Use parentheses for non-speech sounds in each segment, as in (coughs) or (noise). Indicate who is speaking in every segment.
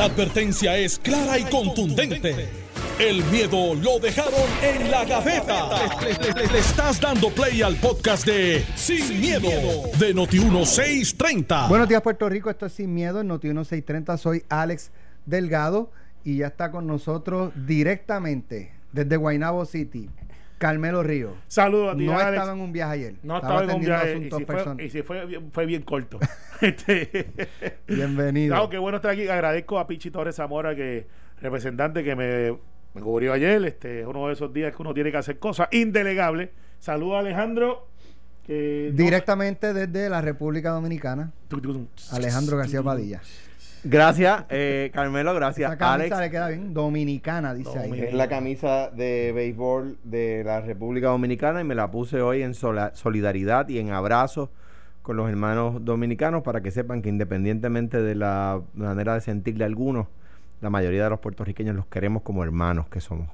Speaker 1: La advertencia es clara y contundente. El miedo lo dejaron en la gaveta. Le, estás dando play al podcast de Sin, miedo, de Noti1630.
Speaker 2: Buenos días, Puerto Rico. Esto es Sin Miedo en Noti 1630. Soy Alex Delgado y ya está con nosotros directamente desde Guaynabo City, Carmelo Río.
Speaker 3: Saludos a ti,
Speaker 2: No
Speaker 3: Alex.
Speaker 2: estaba en un viaje ayer.
Speaker 3: No estaba en un viaje. Y si, fue, y si fue, bien- fue bien corto. (laughs) este,
Speaker 2: Bienvenido.
Speaker 3: claro, qué bueno estar aquí. Agradezco a Pichi Torres Zamora, que representante que me, me cubrió ayer. Este es uno de esos días que uno tiene que hacer cosas indelegables. Saludos a Alejandro. Que no-
Speaker 2: Directamente desde la República Dominicana, Alejandro García Padilla.
Speaker 4: Gracias, eh, Carmelo, gracias,
Speaker 2: Esa camisa
Speaker 4: Alex.
Speaker 2: le queda bien. Dominicana, dice ahí.
Speaker 4: Es la camisa de béisbol de la República Dominicana y me la puse hoy en sola- solidaridad y en abrazo con los hermanos dominicanos para que sepan que independientemente de la manera de sentirle a algunos, la mayoría de los puertorriqueños los queremos como hermanos que somos.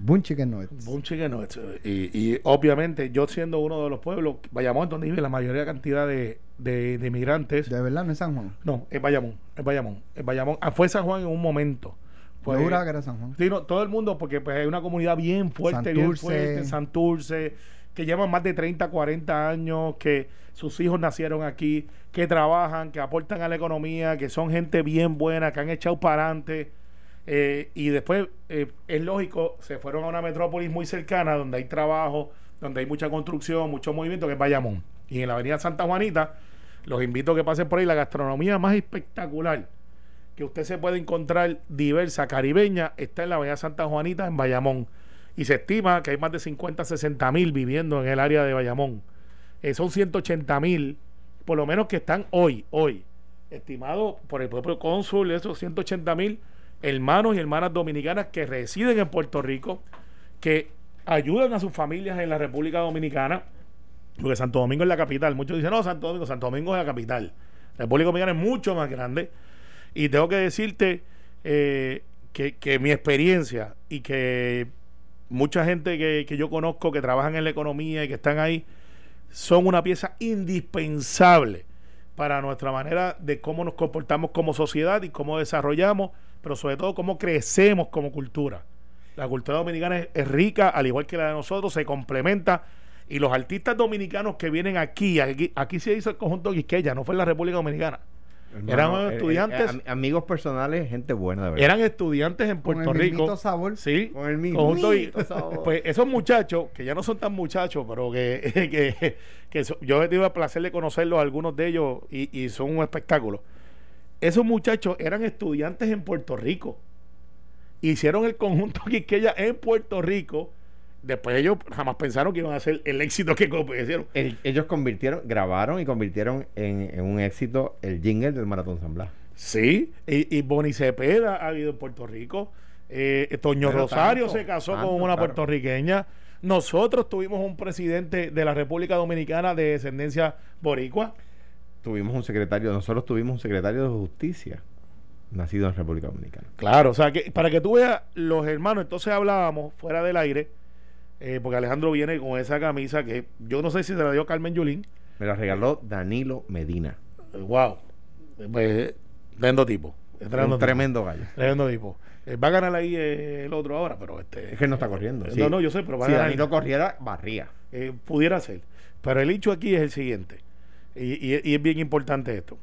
Speaker 2: Boom Chicken Nuggets.
Speaker 3: Un chicken nuggets. Y, y obviamente, yo siendo uno de los pueblos, Bayamón, donde vive la mayoría cantidad de, de, de inmigrantes.
Speaker 2: De verdad, no es San Juan.
Speaker 3: No, es Bayamón, es Bayamón, es Bayamón. Ah, fue San Juan en un momento.
Speaker 2: Yo juraba que era San Juan.
Speaker 3: Sí, no, todo el mundo, porque pues, hay una comunidad bien fuerte, bien fuerte, Santurce, que llevan más de 30, 40 años, que sus hijos nacieron aquí, que trabajan, que aportan a la economía, que son gente bien buena, que han echado para adelante. Eh, y después, eh, es lógico, se fueron a una metrópolis muy cercana, donde hay trabajo, donde hay mucha construcción, mucho movimiento, que es Bayamón. Y en la avenida Santa Juanita, los invito a que pasen por ahí, la gastronomía más espectacular que usted se puede encontrar diversa caribeña está en la Avenida Santa Juanita en Bayamón. Y se estima que hay más de 50 60 mil viviendo en el área de Bayamón. Eh, son 180 mil por lo menos que están hoy hoy estimado por el propio cónsul esos 180 mil hermanos y hermanas dominicanas que residen en Puerto Rico que ayudan a sus familias en la República Dominicana porque Santo Domingo es la capital. Muchos dicen, no, Santo Domingo, Santo Domingo es la capital. La República Dominicana es mucho más grande. Y tengo que decirte eh, que, que mi experiencia y que mucha gente que, que yo conozco que trabajan en la economía y que están ahí son una pieza indispensable para nuestra manera de cómo nos comportamos como sociedad y cómo desarrollamos, pero sobre todo cómo crecemos como cultura. La cultura dominicana es, es rica, al igual que la de nosotros, se complementa. Y los artistas dominicanos que vienen aquí, aquí, aquí se hizo el conjunto Quisqueya, no fue en la República Dominicana. Eran
Speaker 4: Hermano, eh,
Speaker 3: estudiantes.
Speaker 4: eh, am- amigos personales, gente buena, de verdad.
Speaker 3: Eran estudiantes en
Speaker 2: Con
Speaker 3: Puerto
Speaker 2: el
Speaker 3: Rico.
Speaker 2: sabor.
Speaker 3: Sí,
Speaker 4: Con el mismo
Speaker 3: conjunto y-
Speaker 4: sabor.
Speaker 3: pues esos muchachos, que ya no son tan muchachos, pero (laughs) que, que, que so- yo he tenido el placer de conocerlos, algunos de ellos, y, y son un espectáculo. Esos muchachos eran estudiantes en Puerto Rico. Hicieron el conjunto (laughs) Quisqueya en Puerto Rico. Después ellos jamás pensaron que iban a hacer el éxito que hicieron.
Speaker 4: El- ellos convirtieron, grabaron y convirtieron en, en un éxito el jingle del Maratón San Blas.
Speaker 3: Sí, y, y Boni Cepeda ha habido en Puerto Rico. Eh, Toño
Speaker 4: Pero
Speaker 3: Rosario
Speaker 4: tanto,
Speaker 3: se casó
Speaker 4: tanto,
Speaker 3: con una
Speaker 4: claro.
Speaker 3: puertorriqueña. Nosotros tuvimos un presidente de la República Dominicana de descendencia boricua.
Speaker 4: Tuvimos un secretario, nosotros tuvimos un secretario de justicia nacido en República Dominicana.
Speaker 3: Claro, o sea, que para que tú veas los hermanos, entonces hablábamos fuera del aire, eh, porque Alejandro viene con esa camisa que yo no sé si se la dio Carmen Yulín.
Speaker 4: Me la regaló Danilo Medina.
Speaker 3: Eh, wow, pues, tremendo tipo. Tremendo
Speaker 4: un
Speaker 3: tipo.
Speaker 4: tremendo gallo.
Speaker 3: Tremendo tipo. Eh, va a ganar ahí eh, el otro ahora, pero este.
Speaker 4: Es que no está corriendo.
Speaker 3: No,
Speaker 4: Sí.
Speaker 3: no, yo sé, pero va a
Speaker 4: si
Speaker 3: ganar.
Speaker 4: Danilo corriera, barría.
Speaker 3: Eh, pudiera ser. Pero el hecho aquí es el siguiente, y, y- y es bien importante esto.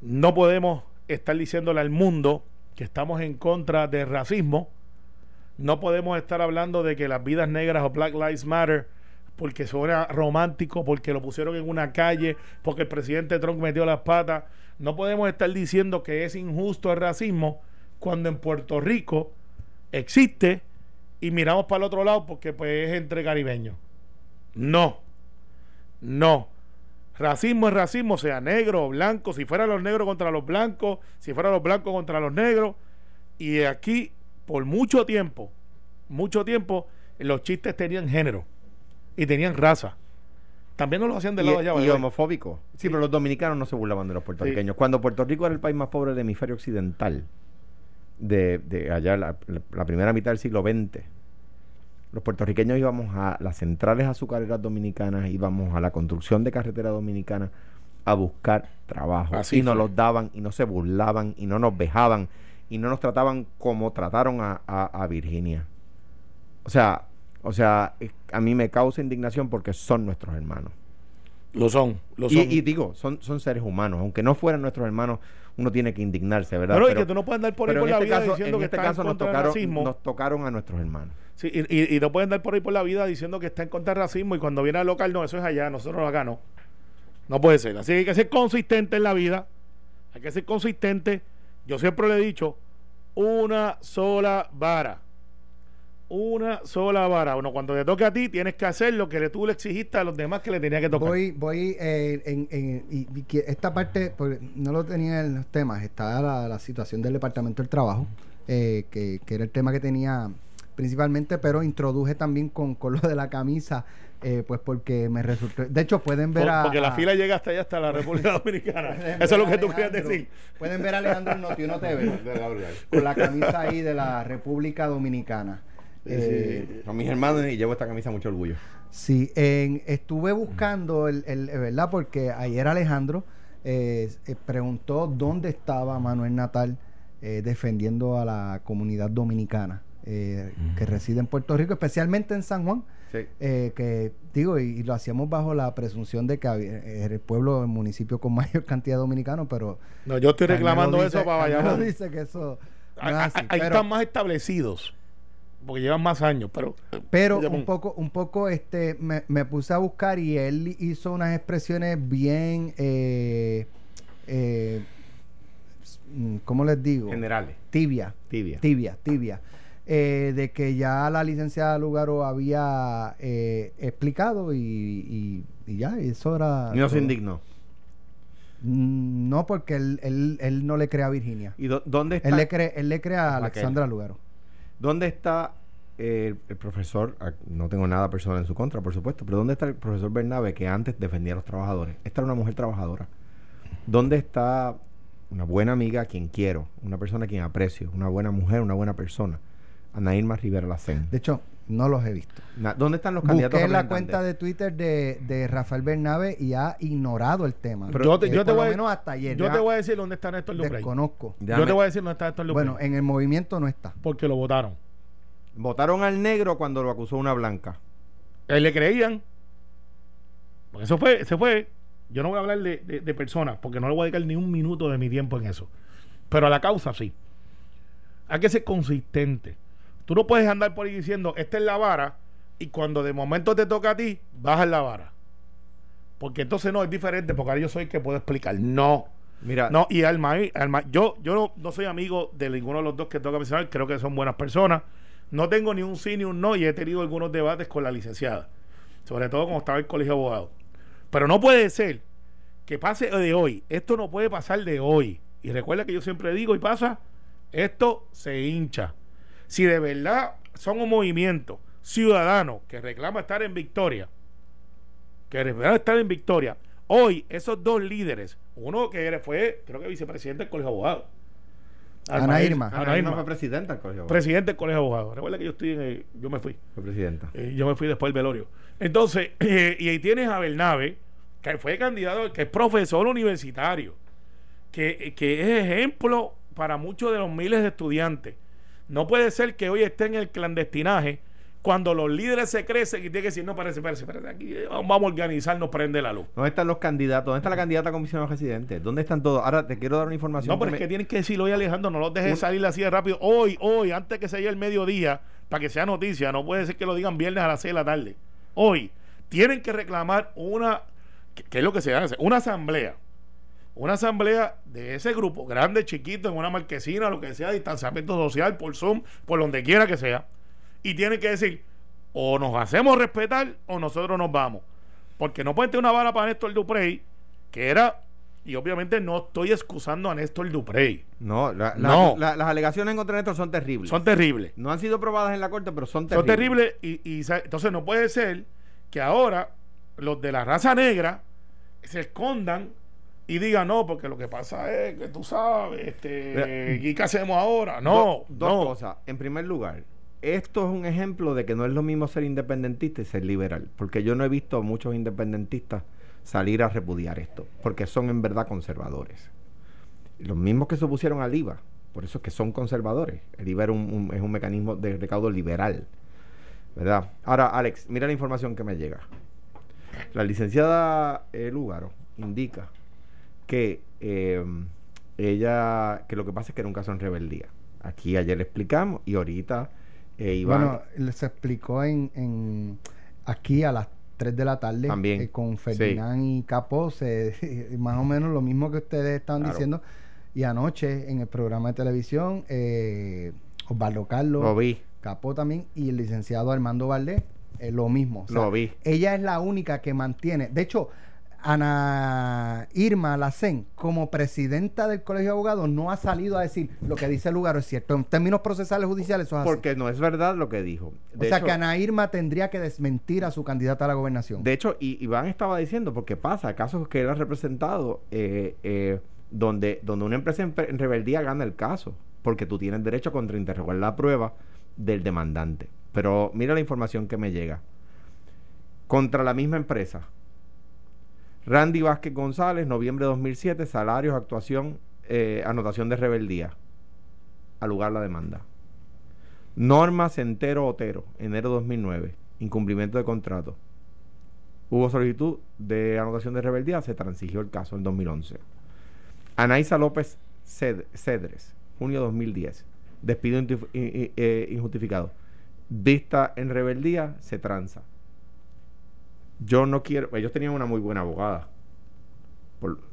Speaker 3: No podemos estar diciéndole al mundo que estamos en contra del racismo. No podemos estar hablando de que las vidas negras o Black Lives Matter porque suena romántico, porque lo pusieron en una calle, porque el presidente Trump metió las patas. No podemos estar diciendo que es injusto el racismo cuando en Puerto Rico existe y miramos para el otro lado porque pues es entre caribeños. No, no. Racismo es racismo, sea negro o blanco, si fueran los negros contra los blancos, si fueran los blancos contra los negros. Y aquí, por mucho tiempo, mucho tiempo, los chistes tenían género y tenían raza. También no lo hacían del
Speaker 4: Y,
Speaker 3: lado de allá.
Speaker 4: y
Speaker 3: ¿verdad?
Speaker 4: homofóbico. Sí, pero los dominicanos no se burlaban de los puertorriqueños. Cuando Puerto Rico era el país más pobre del hemisferio occidental, de, de allá, la- la primera mitad del siglo XX, los puertorriqueños íbamos a las centrales azucareras dominicanas, íbamos a la construcción de carretera dominicana a buscar trabajo.
Speaker 3: Así
Speaker 4: y nos los daban y no se burlaban y no nos vejaban y no nos trataban como trataron a, a- a Virginia. O sea, o sea, a mí me causa indignación porque son nuestros hermanos.
Speaker 3: Lo son, lo son.
Speaker 4: y digo, son, son seres humanos. Aunque no fueran nuestros hermanos, uno tiene que indignarse, ¿verdad?
Speaker 3: Pero, y que tú no puedes andar por ahí
Speaker 4: pero
Speaker 3: por la
Speaker 4: este
Speaker 3: vida
Speaker 4: caso,
Speaker 3: diciendo
Speaker 4: en
Speaker 3: que
Speaker 4: este caso nos tocaron, nos tocaron a nuestros hermanos.
Speaker 3: Sí, y, no pueden andar por ahí por la vida diciendo que está en contra del racismo y cuando viene al local, no, eso es allá, nosotros acá no. No puede ser. Así que hay que ser consistente en la vida. Hay que ser consistente. Yo siempre le he dicho, una sola vara. Una sola vara. Bueno, cuando te toque a ti, tienes que hacer lo que tú le exigiste a los demás que le tenía que tocar.
Speaker 2: Voy, voy eh, en, en- y, y esta parte, porque no lo tenía en los temas, está la, la situación del Departamento del Trabajo, eh, que, que era el tema que tenía principalmente, pero introduje también con, con lo de la camisa, eh, pues porque me resultó... De hecho, pueden ver
Speaker 3: Por-
Speaker 2: a...
Speaker 3: porque la
Speaker 2: a-
Speaker 3: fila llega hasta allá, hasta la República (laughs) Dominicana. Eso es lo que tú querías decir.
Speaker 2: Pueden ver a Alejandro en Notiuno TV, (laughs) con la camisa ahí de la República Dominicana. Eh,
Speaker 4: Son mis hermanos y llevo esta camisa mucho orgullo.
Speaker 2: Sí, en- estuve buscando, el, el- ¿verdad? Porque ayer Alejandro eh, eh, preguntó dónde estaba Manuel Natal eh, defendiendo a la comunidad dominicana eh, que reside en Puerto Rico, especialmente en San Juan.
Speaker 4: Sí.
Speaker 2: eh, que digo, y, y lo hacíamos bajo la presunción de que había- era el pueblo, el municipio con (laughs) mayor cantidad de dominicanos, pero
Speaker 3: No, yo estoy reclamando
Speaker 2: dice-
Speaker 3: eso para Bayamón.
Speaker 2: dice que eso no es
Speaker 3: Ahí
Speaker 2: así,
Speaker 3: ahí
Speaker 2: pero-
Speaker 3: están más establecidos. Porque llevan más años, pero.
Speaker 2: Pero un poco, un poco, este, me, me puse a buscar y él hizo unas expresiones bien, eh, eh, ¿cómo les digo?
Speaker 4: Generales.
Speaker 2: Tibia,
Speaker 4: Tibia.
Speaker 2: tibia, tibia. Eh, de que ya la licenciada Lugaro había eh, explicado y, y- y ya, eso era...
Speaker 4: Y no se indignó.
Speaker 2: Mm, No, porque él, él, él no le cree a Virginia.
Speaker 4: ¿Y dó- dónde está?
Speaker 2: Él le cree, él le cree a. Alexandra Lugaro.
Speaker 4: ¿Dónde está el, el profesor? ah, No tengo nada personal en su contra, por supuesto, pero ¿dónde está el profesor Bernabe que antes defendía a los trabajadores? Esta era una mujer trabajadora. ¿Dónde está una buena amiga a quien quiero, una persona a quien aprecio, una buena mujer, una buena persona? Ana Irma Rivera Lacén.
Speaker 2: De hecho, no los he visto.
Speaker 4: Na- ¿Dónde están los candidatos
Speaker 2: Busqué la cuenta de Twitter de, de Rafael Bernabe y ha ignorado el tema.
Speaker 3: Pero yo te,
Speaker 2: Eh,
Speaker 3: yo voy a,
Speaker 2: menos hasta ayer.
Speaker 3: yo
Speaker 2: Ya
Speaker 3: te voy a decir dónde está Néstor Duprey.
Speaker 2: Desconozco.
Speaker 3: Yo
Speaker 4: Déjame-
Speaker 3: te voy a decir dónde está Néstor Duprey.
Speaker 2: Bueno, en el movimiento no está.
Speaker 3: porque lo votaron.
Speaker 4: Votaron al negro cuando lo acusó una blanca.
Speaker 3: Él le creían. Porque eso fue, se fue. Yo no voy a hablar de, de- de personas, porque no le voy a dedicar ni un minuto de mi tiempo en eso. Pero a la causa sí. Hay que ser consistente. Tú no puedes andar por ahí diciendo, esta es la vara, y cuando de momento te toca a ti, bajas la vara. Porque entonces no, es diferente, porque ahora yo soy el que puedo explicar. No.
Speaker 4: Mira,
Speaker 3: No, y Alma, Alma yo, yo no, no soy amigo de ninguno de los dos que toca mencionar, creo que son buenas personas. No tengo ni un sí ni un no y he tenido algunos debates con la licenciada, sobre todo cuando estaba en el colegio de abogados. Pero no puede ser que pase de hoy, esto no puede pasar de hoy. Y recuerda que yo siempre digo y pasa, esto se hincha. Si de verdad son un movimiento ciudadano que reclama estar en victoria, que reclama estar en victoria, hoy esos dos líderes, uno que fue, creo que vicepresidente del colegio de abogados,
Speaker 2: Ana Irma.
Speaker 4: Ana,
Speaker 3: Ana
Speaker 4: Irma fue presidenta del colegio.
Speaker 3: presidente del colegio de abogados. Recuerda que yo estoy en el- yo me fui.
Speaker 4: Fue presidenta.
Speaker 3: Eh, yo me fui después del velorio. Entonces, (clears throat) eh, y ahí tienes a Bernabe, que fue candidato, que es profesor universitario, que, que es ejemplo para muchos de los miles de estudiantes. No puede ser que hoy esté en el clandestinaje cuando los líderes se crecen y tienen que decir, no, parece, parece, parece, aquí eh, vamos a organizarnos, prende la luz.
Speaker 4: ¿Dónde están los candidatos? ¿Dónde está la candidata a comisionado residente? ¿Dónde están todos? Ahora te quiero dar una información.
Speaker 3: No, pero es que
Speaker 4: me-
Speaker 3: tienen que decirlo hoy, Alejandro, no los dejes salir así de rápido. Hoy, hoy, antes que se llegue el mediodía, para que sea noticia, no puede ser que lo digan viernes a las 6 de la tarde. Hoy, tienen que reclamar una, que, que es lo que se hace, una asamblea. Una asamblea de ese grupo, grande, chiquito, en una marquesina, lo que sea, distanciamiento social, por Zoom, por donde quiera que sea. Y tienen que decir, o nos hacemos respetar o nosotros nos vamos. Porque no pueden tener una vara para Néstor Duprey, que era, y obviamente no estoy excusando a Néstor Duprey.
Speaker 4: No, la- la-
Speaker 3: No.
Speaker 4: la- las alegaciones contra Néstor son terribles.
Speaker 3: Son terribles.
Speaker 4: no han sido probadas en la corte, pero son
Speaker 3: Son
Speaker 4: terribles.
Speaker 3: terribles y, entonces no puede ser que ahora los de la raza negra se escondan y digan no, porque lo que pasa es que tú sabes, este,
Speaker 4: Mira,
Speaker 3: ¿y qué hacemos ahora?
Speaker 4: Do-
Speaker 3: No,
Speaker 4: dos
Speaker 3: no.
Speaker 4: cosas. En primer lugar, esto es un ejemplo de que no es lo mismo ser independentista y ser liberal. Porque yo no he visto a muchos independentistas salir a repudiar esto, porque son en verdad conservadores. Los mismos que se opusieron al IVA, por eso es que son conservadores. El IVA un, es un mecanismo de recaudo liberal. ¿Verdad? Ahora, Alex, mira la información que me llega. La licenciada eh, Lúgaro indica que eh, ella, que lo que pasa es que era un caso en rebeldía. Aquí ayer le explicamos y ahorita
Speaker 2: eh, Iván. Bueno, se explicó en, en aquí a las 3 de la tarde
Speaker 4: También,
Speaker 2: eh, con Ferdinand y Capo, (laughs) más o menos lo mismo que ustedes estaban diciendo. Y anoche en el programa de televisión, eh, Osvaldo Carlos,
Speaker 4: lo vi.
Speaker 2: Capó también, y el licenciado Armando Valdés, eh, lo mismo.
Speaker 4: lo vi.
Speaker 2: Ella es la única que mantiene. De hecho, Ana Irma Lacen, como presidenta del Colegio de Abogados, no ha salido a decir lo que dice el lugar es cierto. En términos procesales judiciales, eso es
Speaker 4: Porque no es verdad lo que dijo.
Speaker 2: o sea que Ana Irma tendría que desmentir a su candidata a la gobernación.
Speaker 4: De hecho, y Iván estaba diciendo, porque pasa, casos que él ha representado, eh, eh, donde, donde una empresa en, rebeldía gana el caso, porque tú tienes derecho a contrainterrogar la prueba del demandante. Pero mira la información que me llega. Contra la misma empresa, Randy Vázquez González, noviembre de 2007, salarios, actuación, eh, anotación de rebeldía. Al lugar la demanda. Norma Centero Otero, enero de 2009, incumplimiento de contrato. Hubo solicitud de anotación de rebeldía, se transigió el caso en 2011. Anaísa López Cedres, junio de 2010, despido eh, injustificado. Vista en rebeldía, se tranza yo no quiero, ellos tenían una muy buena abogada.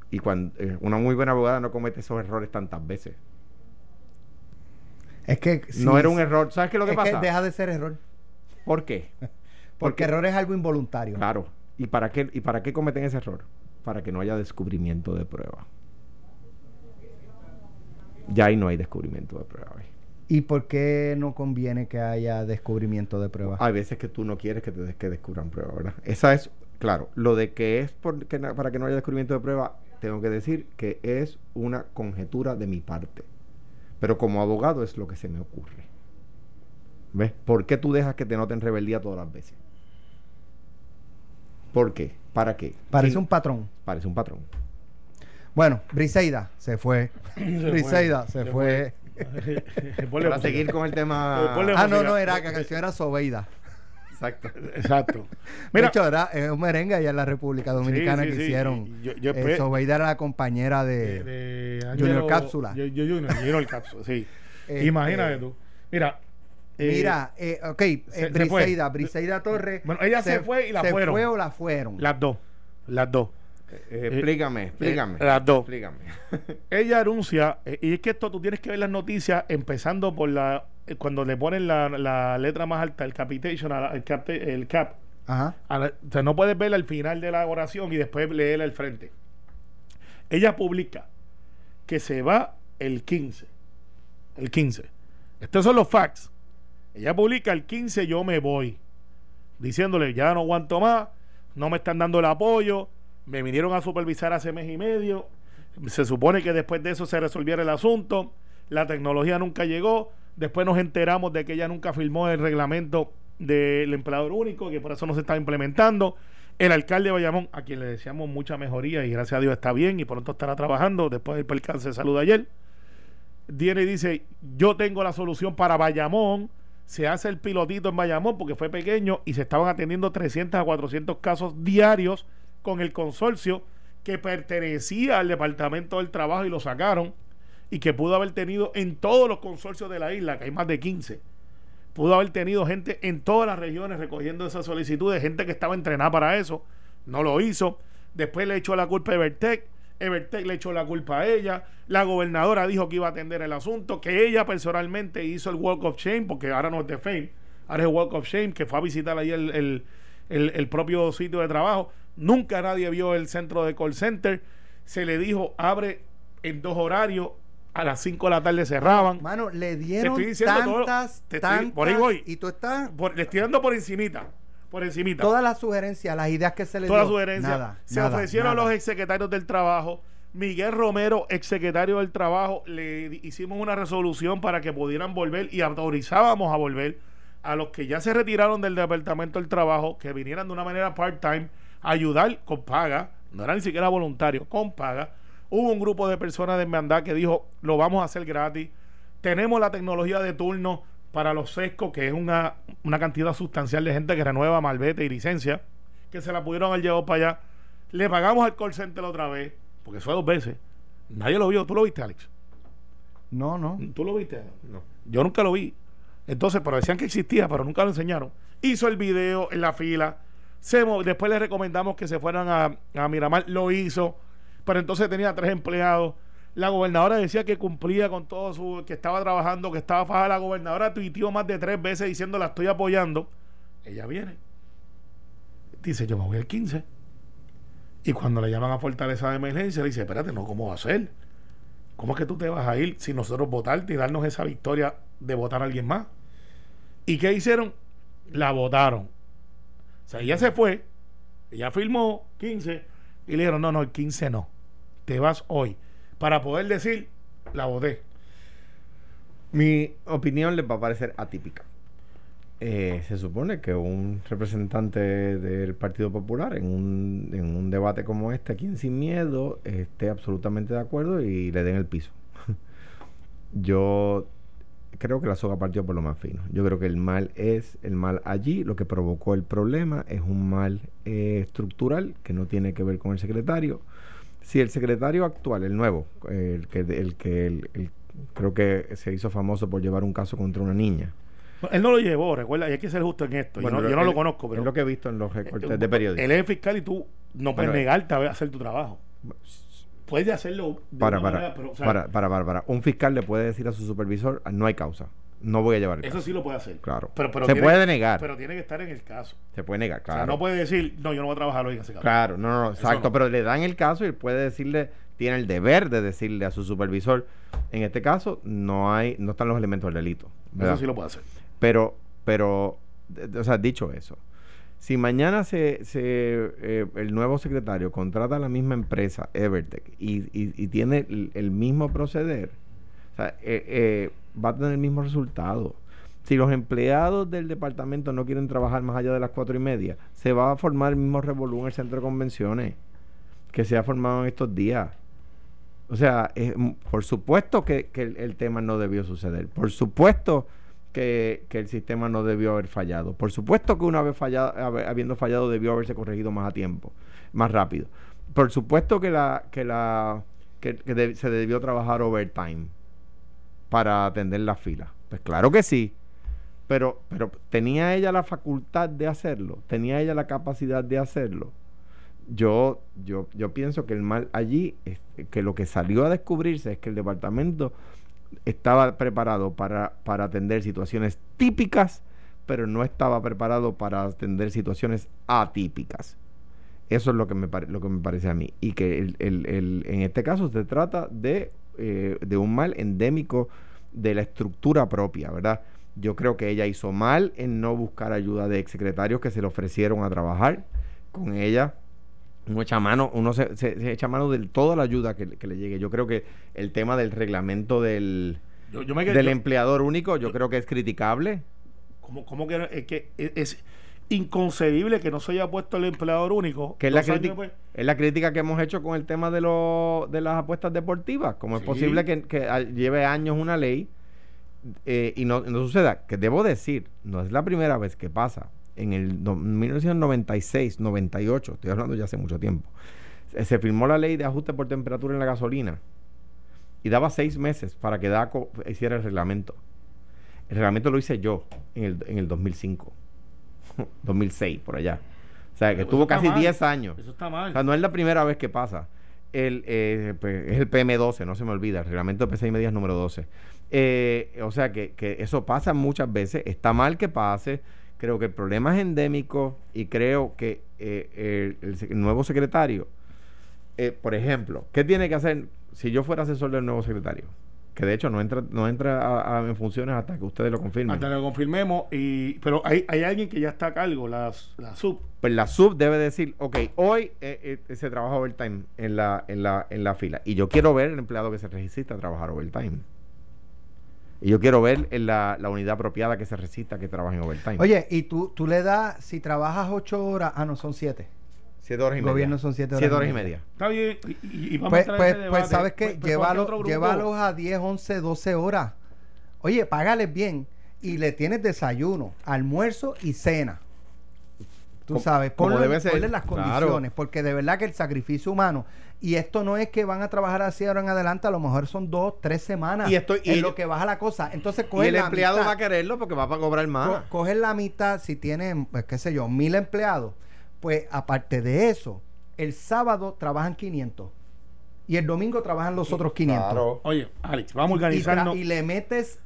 Speaker 4: y cuando eh, una muy buena abogada no comete esos errores tantas veces.
Speaker 2: Es que
Speaker 4: no era un error. ¿Sabes qué es lo que
Speaker 2: es
Speaker 4: pasa?
Speaker 2: Que deja de ser error.
Speaker 4: ¿Por qué? (laughs)
Speaker 2: Porque, error es algo involuntario.
Speaker 4: Claro. ¿Y para qué y para qué cometen ese error? Para que no haya descubrimiento de prueba. Ya ahí no hay descubrimiento de prueba.
Speaker 2: ¿Y por qué no conviene que haya descubrimiento de pruebas?
Speaker 4: Hay veces que tú no quieres que te que descubran pruebas, ¿verdad? Esa es, claro, lo de que es para que no haya descubrimiento de prueba, tengo que decir que es una conjetura de mi parte. Pero como abogado es lo que se me ocurre. ¿Ves? ¿Por qué tú dejas que te noten rebeldía todas las veces? ¿Por qué? ¿Para qué?
Speaker 2: Parece un patrón.
Speaker 4: Parece un patrón.
Speaker 2: Bueno, Briseida se fue. Briseida se, fue. (laughs)
Speaker 4: Para seguir con el tema.
Speaker 2: Ah, no, no, era que la canción era Sobeida.
Speaker 4: Exacto.
Speaker 3: Exacto.
Speaker 2: Mira, de hecho, era un merengue allá en la República Dominicana que hicieron. Yo, eh, Sobeida era la compañera de, Junior Cápsula.
Speaker 3: Yo, Junior, Cápsula, sí. Este, Imagínate tú. Mira.
Speaker 2: Eh, mira, eh, ok, eh, Briseida, Briseida Torres.
Speaker 3: Bueno, ella se, fue y la
Speaker 2: se
Speaker 3: fueron.
Speaker 2: fue o la fueron?
Speaker 3: Las dos. Las dos.
Speaker 4: Eh, eh, explícame, explícame.
Speaker 3: Eh, las dos.
Speaker 4: Explícame. (laughs)
Speaker 3: Ella anuncia, y es que esto tú tienes que ver las noticias empezando por la. Cuando le ponen la, letra más alta, el capitation, el cap. El cap
Speaker 2: Ajá.
Speaker 3: o sea, no puedes ver al final de la oración y después leerla al frente. Ella publica que se va el 15. El 15. Estos son los facts. Ella publica el 15, yo me voy. Diciéndole, ya no aguanto más, no me están dando el apoyo me vinieron a supervisar hace mes y medio. Se supone que después de eso se resolviera el asunto. La tecnología nunca llegó. Después nos enteramos de que ella nunca firmó el reglamento del empleador único, que por eso no se está implementando. El alcalde de Bayamón, a quien le deseamos mucha mejoría y gracias a Dios está bien y pronto estará trabajando después del percance de salud de ayer, viene y dice, yo tengo la solución para Bayamón, se hace el pilotito en Bayamón porque fue pequeño y se estaban atendiendo 300 a 400 casos diarios con el consorcio que pertenecía al Departamento del Trabajo y lo sacaron y que pudo haber tenido en todos los consorcios de la isla, que hay más de 15, pudo haber tenido gente en todas las regiones recogiendo esa solicitud de gente que estaba entrenada para eso, no lo hizo, después le echó la culpa a Evertech, Evertech le echó la culpa a ella, la gobernadora dijo que iba a atender el asunto, que ella personalmente hizo el Walk of Shame, porque ahora no es de Fame, ahora es el Walk of Shame, que fue a visitar ahí el propio sitio de trabajo Nunca nadie vio el centro de call center. Se le dijo, abre en dos horarios. A las 5 de la tarde cerraban.
Speaker 2: Mano, le dieron tantas,
Speaker 3: por ahí voy.
Speaker 2: Y tú estás...
Speaker 3: le estoy dando por encimita. Por encimita.
Speaker 2: Todas las sugerencias, las ideas que se le
Speaker 3: Todas las sugerencias. se ofrecieron a los exsecretarios del trabajo. Miguel Romero, exsecretario del Trabajo, le hicimos una resolución para que pudieran volver y autorizábamos a volver a los que ya se retiraron del Departamento del Trabajo, que vinieran de una manera part-time ayudar con paga, no era ni siquiera voluntario, con paga. Hubo un grupo de personas de hermandad que dijo, lo vamos a hacer gratis. Tenemos la tecnología de turno para los sescos, que es una, una cantidad sustancial de gente que renueva malvete y licencia, que se la pudieron haber llevado para allá. Le pagamos al call center otra vez, porque fue dos veces. Nadie lo vio. ¿Tú lo viste, Alex?
Speaker 2: No, no.
Speaker 3: ¿Tú lo viste?
Speaker 4: No.
Speaker 3: Yo nunca lo vi. Entonces, pero decían que existía, pero nunca lo enseñaron. Hizo el video en la fila. Se después le recomendamos que se fueran a, Miramar. Lo hizo. Pero entonces tenía tres empleados. La gobernadora decía que cumplía con todo su. que estaba trabajando, que estaba fajada. La gobernadora tuiteó más de tres veces diciendo la estoy apoyando. Ella viene. Dice, yo me voy el 15. Y cuando le llaman a Fortaleza de Emergencia, le dice, espérate, no, ¿cómo va a ser? ¿Cómo es que tú te vas a ir sin nosotros votarte y darnos esa victoria de votar a alguien más? ¿Y qué hicieron? La votaron. O sea, ella se fue, ella firmó 15 y le dijeron, no, no, el 15 no. Te vas hoy. Para poder decir, la voté.
Speaker 4: Mi opinión les va a parecer atípica. Eh, se supone que un representante del Partido Popular en un, en un debate como este, aquí en Sin Miedo, esté absolutamente de acuerdo y le den el piso. (laughs) Yo creo que la soga partió por lo más fino. Yo creo que el mal es el mal allí. Lo que provocó el problema es un mal eh, estructural que no tiene que ver con el secretario. Si el secretario actual, el nuevo, eh, el que, el que el- el- creo que se hizo famoso por llevar un caso contra una niña.
Speaker 3: Él no lo llevó, recuerda, y hay que ser justo en esto.
Speaker 4: Bueno,
Speaker 3: yo no, yo no
Speaker 4: él-
Speaker 3: lo conozco, pero
Speaker 4: Es lo que he visto en los recortes
Speaker 3: Eh,
Speaker 4: de periódicos.
Speaker 3: Él es fiscal y tú no puedes
Speaker 4: Bueno, eh.
Speaker 3: negarte a hacer tu trabajo. Puedes hacerlo de
Speaker 4: Para, para,
Speaker 3: manera, pero, o sea,
Speaker 4: para, para, para, para. Un fiscal le puede decir a su supervisor, no hay causa. No voy a llevar el
Speaker 3: Eso
Speaker 4: caso.
Speaker 3: sí lo puede hacer.
Speaker 4: Claro.
Speaker 3: Pero, pero
Speaker 4: se
Speaker 3: tiene-
Speaker 4: puede negar.
Speaker 3: Pero tiene que estar en el caso.
Speaker 4: se puede negar,
Speaker 3: O sea,
Speaker 4: claro.
Speaker 3: no puede decir, no, yo no voy a trabajar hoy en ese caso.
Speaker 4: Claro, no, no, exacto.
Speaker 3: no.
Speaker 4: Pero le dan el caso y puede decirle, tiene el deber de decirle a su supervisor, en este caso no hay, no están los elementos del delito. ¿verdad?
Speaker 3: Eso sí lo puede hacer.
Speaker 4: Pero, pero, o sea, dicho eso, si mañana se, se eh, el nuevo secretario contrata a la misma empresa, Evertech, y, tiene el, mismo proceder, eh, eh, va a tener el mismo resultado. Si los empleados del departamento no quieren trabajar más allá de las cuatro y media, se va a formar el mismo revolú en el centro de convenciones que se ha formado en estos días. O sea, por supuesto que, que el, el tema no debió suceder. Por supuesto que, el sistema no debió haber fallado. Por supuesto que una vez fallado, habiendo fallado debió haberse corregido más a tiempo, más rápido. Por supuesto que la que la que, se debió trabajar overtime para atender las filas. Pues claro que sí. Pero, pero tenía ella la facultad de hacerlo, tenía ella la capacidad de hacerlo. Yo, yo, yo pienso que el mal allí, es que lo que salió a descubrirse es que el departamento estaba preparado para, para atender situaciones típicas, pero no estaba preparado para atender situaciones atípicas. Eso es lo que me, lo que me parece a mí. Y que el- el- el- en este caso se trata de, eh, de un mal endémico de la estructura propia, ¿verdad? Yo creo que ella hizo mal en no buscar ayuda de exsecretarios que se le ofrecieron a trabajar con ella. Uno echa mano, uno se, se- se echa mano de toda la ayuda que, le- que le llegue. Yo creo que el tema del reglamento del,
Speaker 3: Yo, yo me quedé.
Speaker 4: del
Speaker 3: yo-
Speaker 4: empleador único, yo creo que es criticable.
Speaker 3: ¿Cómo, cómo que, es que es, es inconcebible que no se haya puesto el empleador único?
Speaker 4: Que es la, crítica, es la crítica que hemos hecho con el tema de, lo- de las apuestas deportivas. ¿Cómo es posible que, que lleve años una ley eh, y no, no suceda? Que debo decir, no es la primera vez que pasa. En el do- 1996, 98, estoy hablando ya hace mucho tiempo, se, firmó la ley de ajuste por temperatura en la gasolina y daba seis meses para que DACO hiciera el reglamento. El reglamento lo hice yo en el, en el 2005, 2006, (laughs) por allá. O sea, que
Speaker 3: Pero
Speaker 4: tuvo
Speaker 3: eso está
Speaker 4: casi
Speaker 3: mal.
Speaker 4: 10 años.
Speaker 3: Eso está
Speaker 4: O
Speaker 3: mal.
Speaker 4: sea, no es la primera vez que pasa. El, eh, pues, es el PM12, no se me olvida, el reglamento de P6 medidas número 12. Eh, o sea que, que eso pasa muchas veces, está mal que pase. Creo que el problema es endémico y creo que eh, el, nuevo secretario, eh, por ejemplo, ¿qué tiene que hacer si yo fuera asesor del nuevo secretario? Que de hecho no entra, no entra a- a- en funciones hasta que ustedes lo confirmen.
Speaker 3: Hasta que lo confirmemos. Y, pero hay, hay alguien que ya está a cargo, la, la sub.
Speaker 4: Pues la sub debe decir, ok, hoy eh, eh, se trabaja overtime en la, en, la, en la fila. Y yo quiero ver el empleado que se resista a trabajar overtime. Y yo quiero ver en la, la unidad apropiada que se resista a que trabaje en overtime.
Speaker 2: Oye, y tú, tú le das, si trabajas ocho horas, ah, no, son siete.
Speaker 4: Siete horas y
Speaker 2: El
Speaker 4: media.
Speaker 2: gobierno son siete horas
Speaker 4: Siete
Speaker 2: y
Speaker 4: horas y
Speaker 2: media.
Speaker 3: Está bien. Y, y- vamos
Speaker 2: Pues,
Speaker 3: a
Speaker 2: pues, pues sabes qué,
Speaker 3: Pues, pues,
Speaker 2: llévalo,
Speaker 3: otro grupo.
Speaker 2: llévalos a 10, 11, 12 horas. Oye, págales bien y le tienes desayuno, almuerzo y cena. Tú
Speaker 4: Como-
Speaker 2: sabes,
Speaker 4: como
Speaker 2: ponle,
Speaker 4: debe ser,
Speaker 2: ponle las
Speaker 4: claro.
Speaker 2: condiciones, porque de verdad que el sacrificio humano, y esto no es que van a trabajar así ahora en adelante, a lo mejor son dos, tres semanas
Speaker 4: Y esto- y
Speaker 2: en
Speaker 4: el-
Speaker 2: lo que baja la cosa. Entonces
Speaker 4: Y
Speaker 2: coge
Speaker 4: el
Speaker 2: la
Speaker 4: empleado
Speaker 2: mitad.
Speaker 4: va a quererlo porque va a cobrar más.
Speaker 2: Co- coges la mitad, si tienen, pues qué sé yo, mil empleados, pues aparte de eso, el sábado trabajan 500 y el domingo trabajan los otros 500.
Speaker 4: Claro.
Speaker 3: Oye, Alex, vamos a
Speaker 2: Y, y le metes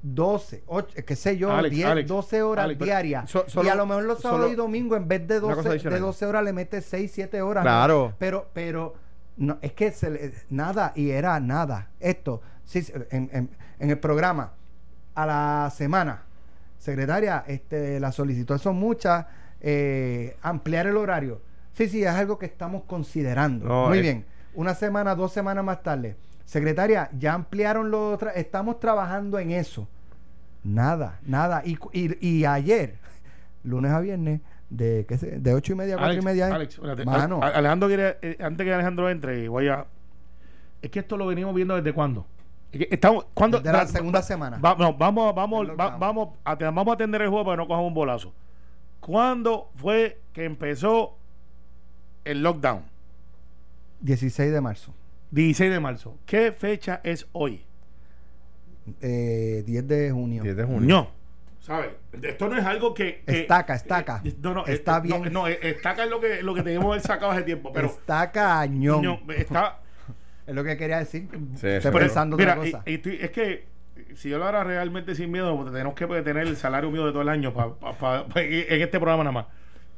Speaker 2: 12, 8, qué sé yo,
Speaker 3: Alex,
Speaker 2: 10,
Speaker 3: Alex,
Speaker 2: 12 horas
Speaker 3: Alex,
Speaker 2: diarias.
Speaker 4: so- solo-
Speaker 2: y a lo mejor los sábados y domingos, en vez de
Speaker 4: Una cosa
Speaker 2: 12, de
Speaker 4: adicional.
Speaker 2: 12 horas, le metes 6, 7 horas.
Speaker 4: Claro.
Speaker 2: Pero, pero, no, es que se le- nada, y era nada. Esto, sí, en, en- en el programa, a la semana, secretaria, este, las solicitudes son muchas, eh, ampliar el horario. Sí, sí, es algo que estamos considerando.
Speaker 4: No,
Speaker 2: Muy
Speaker 4: es-
Speaker 2: bien. Una semana, dos semanas más tarde. Secretaria, ya ampliaron los... tra- Estamos trabajando en eso. Nada, nada. Y, y, y ayer, (laughs) lunes a viernes, de, qué sé, de ocho y media a cuatro
Speaker 3: Alex,
Speaker 2: y media.
Speaker 3: Alex.
Speaker 2: Mano.
Speaker 3: Alejandro quiere, eh, antes que Alejandro entre, voy a. Es que esto lo venimos viendo desde cuándo. Es que estamos, ¿cuándo?
Speaker 2: Desde la
Speaker 3: va-
Speaker 2: segunda
Speaker 3: va-
Speaker 2: semana.
Speaker 3: va- no, vamos, vamos, va- vamos, a, vamos a atender el juego para que no cojamos un bolazo. ¿Cuándo fue que empezó el lockdown?
Speaker 2: 16 de marzo.
Speaker 3: 16 de marzo. ¿Qué fecha es hoy?
Speaker 2: Eh, 10 de junio.
Speaker 4: 10 de junio.
Speaker 3: No. ¿Sabes? Esto no es algo que. que-
Speaker 2: Estaca, estaca.
Speaker 3: eh, no, no,
Speaker 2: Está
Speaker 3: eh,
Speaker 2: bien.
Speaker 3: No, no, eh, estaca es lo que, lo que teníamos sacado hace tiempo. Pero.
Speaker 2: Está cañón.
Speaker 3: no, está.
Speaker 2: Es lo que quería decir.
Speaker 4: Sí,
Speaker 2: Estoy pensando
Speaker 3: Mira,
Speaker 2: otra
Speaker 3: y-
Speaker 2: cosa.
Speaker 3: y estoy- es que si yo lo hará realmente sin miedo, pues, tenemos que tener el salario mío de todo el año pa- pa- en este programa nada más.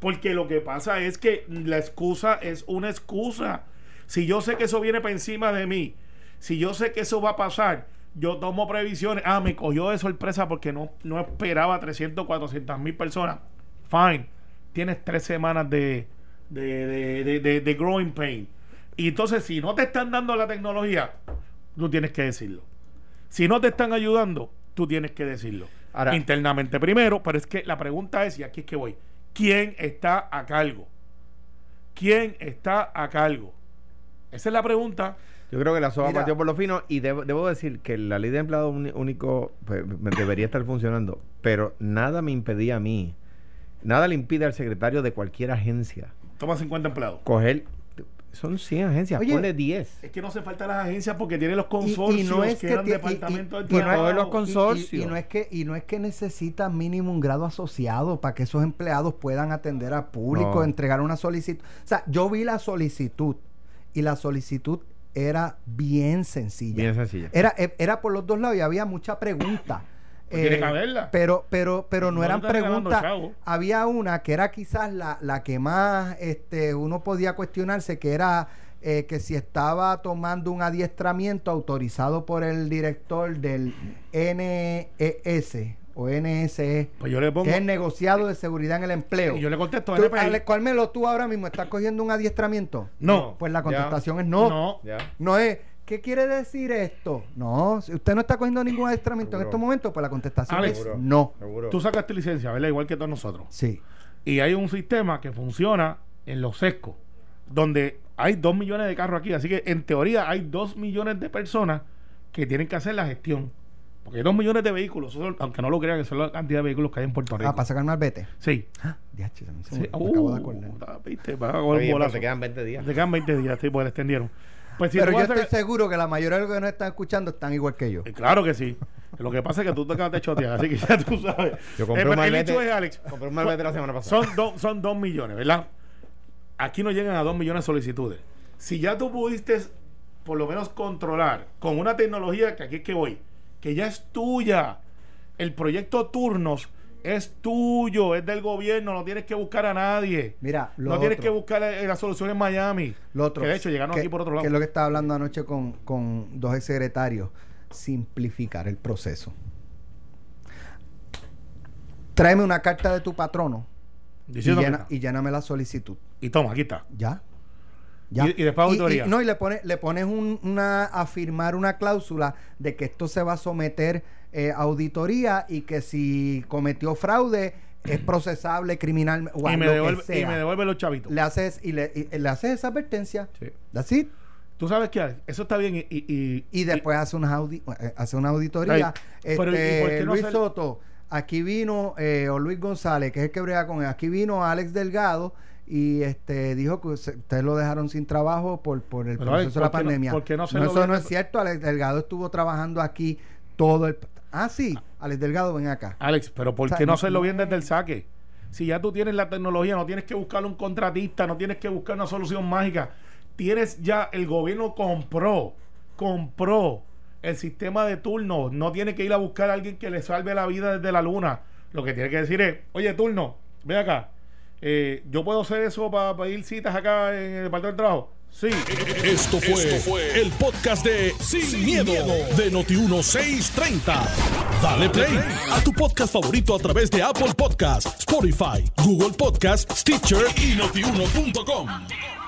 Speaker 3: Porque lo que pasa es que la excusa es una excusa. Si yo sé que eso viene para encima de mí, si yo sé que eso va a pasar, yo tomo previsiones. Ah, me cogió de sorpresa porque no, no esperaba 300, 400 mil personas. Fine. Tienes tres semanas de, de, de, de- growing pain. Y entonces, si no te están dando la tecnología, tú tienes que decirlo. Si no te están ayudando, tú tienes que decirlo.
Speaker 4: Ahora-
Speaker 3: Internamente primero, pero es que la pregunta es, y aquí es que voy, ¿quién está a cargo? ¿Quién está a cargo? Esa es la pregunta.
Speaker 4: Yo creo que la soga
Speaker 2: Mira.
Speaker 4: partió por lo fino y debo, debo decir que la ley de empleado único pues, debería estar funcionando, pero nada me impedía a mí, nada le impide al secretario de cualquier agencia
Speaker 3: Toma 50 empleados.
Speaker 4: coger, son 100 agencias,
Speaker 2: Oye,
Speaker 4: ponle 10.
Speaker 3: Es que no hace falta las agencias porque tienen los consorcios
Speaker 2: y no es
Speaker 3: que,
Speaker 2: que
Speaker 3: eran
Speaker 2: y-
Speaker 3: departamentos
Speaker 2: y-
Speaker 3: de
Speaker 4: no es-
Speaker 3: trabajo.
Speaker 4: los
Speaker 2: Y-
Speaker 4: consorcios.
Speaker 2: Y, y no es que y no es que necesita mínimo un grado asociado para que esos empleados puedan atender al público,
Speaker 4: No.
Speaker 2: entregar una solicitud. O sea, yo vi la solicitud y la solicitud era bien sencilla.
Speaker 4: Bien sencilla.
Speaker 2: Era, e- era por los dos lados y había mucha pregunta. (coughs)
Speaker 3: Pues tiene que haberla.
Speaker 2: Pero, pero, pero no,
Speaker 3: No
Speaker 2: eran preguntas. Había una que era quizás la, la que más este, uno podía cuestionarse, que era eh, que si estaba tomando un adiestramiento autorizado por el director del NES o NSE,
Speaker 3: Pues yo le pongo.
Speaker 2: que es el negociado de seguridad en el empleo.
Speaker 3: y yo le contesto,
Speaker 2: Tú,
Speaker 3: NPI.
Speaker 2: Ale- Cálmelo, tú ahora mismo estás cogiendo un adiestramiento.
Speaker 3: No.
Speaker 2: Pues la
Speaker 4: Ya.
Speaker 2: contestación es no.
Speaker 3: No.
Speaker 4: Ya.
Speaker 2: No es, ¿qué quiere decir esto? No, si usted no está cogiendo ningún adiestramiento en estos momentos, pues la contestación
Speaker 3: Alex.
Speaker 2: es
Speaker 4: Seguro.
Speaker 2: no.
Speaker 4: Seguro.
Speaker 3: Tú sacaste licencia, ¿verdad? Igual que todos nosotros.
Speaker 2: Sí.
Speaker 3: Y hay un sistema que funciona en los sescos, donde hay dos millones de carros aquí. Así que en teoría hay dos millones de personas que tienen que hacer la gestión. Porque hay dos millones de vehículos, son- aunque no lo crean, esa es la cantidad de vehículos que hay en Puerto Rico.
Speaker 2: Ah, para sacarme al vete.
Speaker 3: Sí.
Speaker 2: Ah, diache, se me, se
Speaker 3: Sí.
Speaker 2: me
Speaker 3: Uh,
Speaker 2: acabo de acordar.
Speaker 3: ta- viste, va a
Speaker 4: Está
Speaker 3: coger
Speaker 4: bien, pero
Speaker 3: bolazo.
Speaker 4: te quedan 20 días.
Speaker 3: Te quedan 20 días, sí, porque le extendieron. Pues si
Speaker 2: Pero yo estoy
Speaker 3: sacar-
Speaker 2: seguro que la mayoría de los que nos están escuchando están igual que yo.
Speaker 3: Eh, Claro que sí. Lo que pasa es que tú te acabas de chotear, así que ya tú sabes.
Speaker 4: Yo compré
Speaker 3: Eh,
Speaker 4: un
Speaker 3: el
Speaker 4: malvete-
Speaker 3: hecho es, Alex,
Speaker 4: Compré un malvete la semana pasada.
Speaker 3: son, dos son dos millones, ¿verdad? Aquí no llegan a dos millones de solicitudes. Si ya tú pudiste por lo menos controlar con una tecnología que aquí es que voy, que ya es tuya, el proyecto Turnos es tuyo, es del gobierno, no tienes que buscar a nadie.
Speaker 2: Mira, lo
Speaker 3: no tienes que buscar eh, la solución en Miami.
Speaker 2: Lo otro.
Speaker 3: Que de hecho llegaron
Speaker 2: que-
Speaker 3: aquí por otro lado.
Speaker 2: Que es lo que estaba hablando anoche con, con dos exsecretarios. Simplificar el proceso. Tráeme una carta de tu patrono y, llena- y lléname la solicitud.
Speaker 3: y toma, aquí está.
Speaker 2: Ya. Ya.
Speaker 3: Y- y después auditoría.
Speaker 2: no, y le pones, le pones un- una, a firmar una cláusula de que esto se va a someter eh, a auditoría y que si cometió fraude, es (clears throat) procesable criminalmente o
Speaker 3: y, me devuelve,
Speaker 2: que
Speaker 3: y
Speaker 2: sea.
Speaker 3: me devuelve los chavitos.
Speaker 2: le haces y le, y le haces esa advertencia.
Speaker 4: Sí.
Speaker 2: That's it.
Speaker 3: Tú sabes que eso está bien y, y,
Speaker 2: después hace, una audi- hace una auditoría.
Speaker 3: Ay, pero ¿y
Speaker 2: Este,
Speaker 3: no
Speaker 2: Luis
Speaker 3: se-
Speaker 2: Soto, aquí vino, eh, o Luis González, que es el que brega con él, aquí vino Alex Delgado y este dijo que ustedes lo dejaron sin trabajo por, por el
Speaker 3: Pero,
Speaker 2: proceso de la
Speaker 3: ¿por qué no-
Speaker 2: pandemia.
Speaker 3: qué no se
Speaker 2: No,
Speaker 3: lo
Speaker 2: eso no es cierto. Alex Delgado estuvo trabajando aquí todo el... Ah, sí. Alex Delgado, ven acá.
Speaker 3: Alex, pero ¿por
Speaker 2: O sea,
Speaker 3: qué no hacerlo bien desde el saque? Si ya tú tienes la tecnología, no tienes que buscar un contratista, no tienes que buscar una solución mágica. Tienes ya, el gobierno compró, compró el sistema de turno. No tiene que ir a buscar a alguien que le salve la vida desde la luna. Lo que tiene que decir es, oye, turno, ve acá. Eh, ¿Yo puedo hacer eso para pedir citas acá en el departamento de trabajo? Sí.
Speaker 1: Esto fue, el podcast de Sin, miedo, de Noti1630. Dale play a tu podcast favorito a través de Apple Podcasts, Spotify, Google Podcasts, Stitcher y notiuno.com.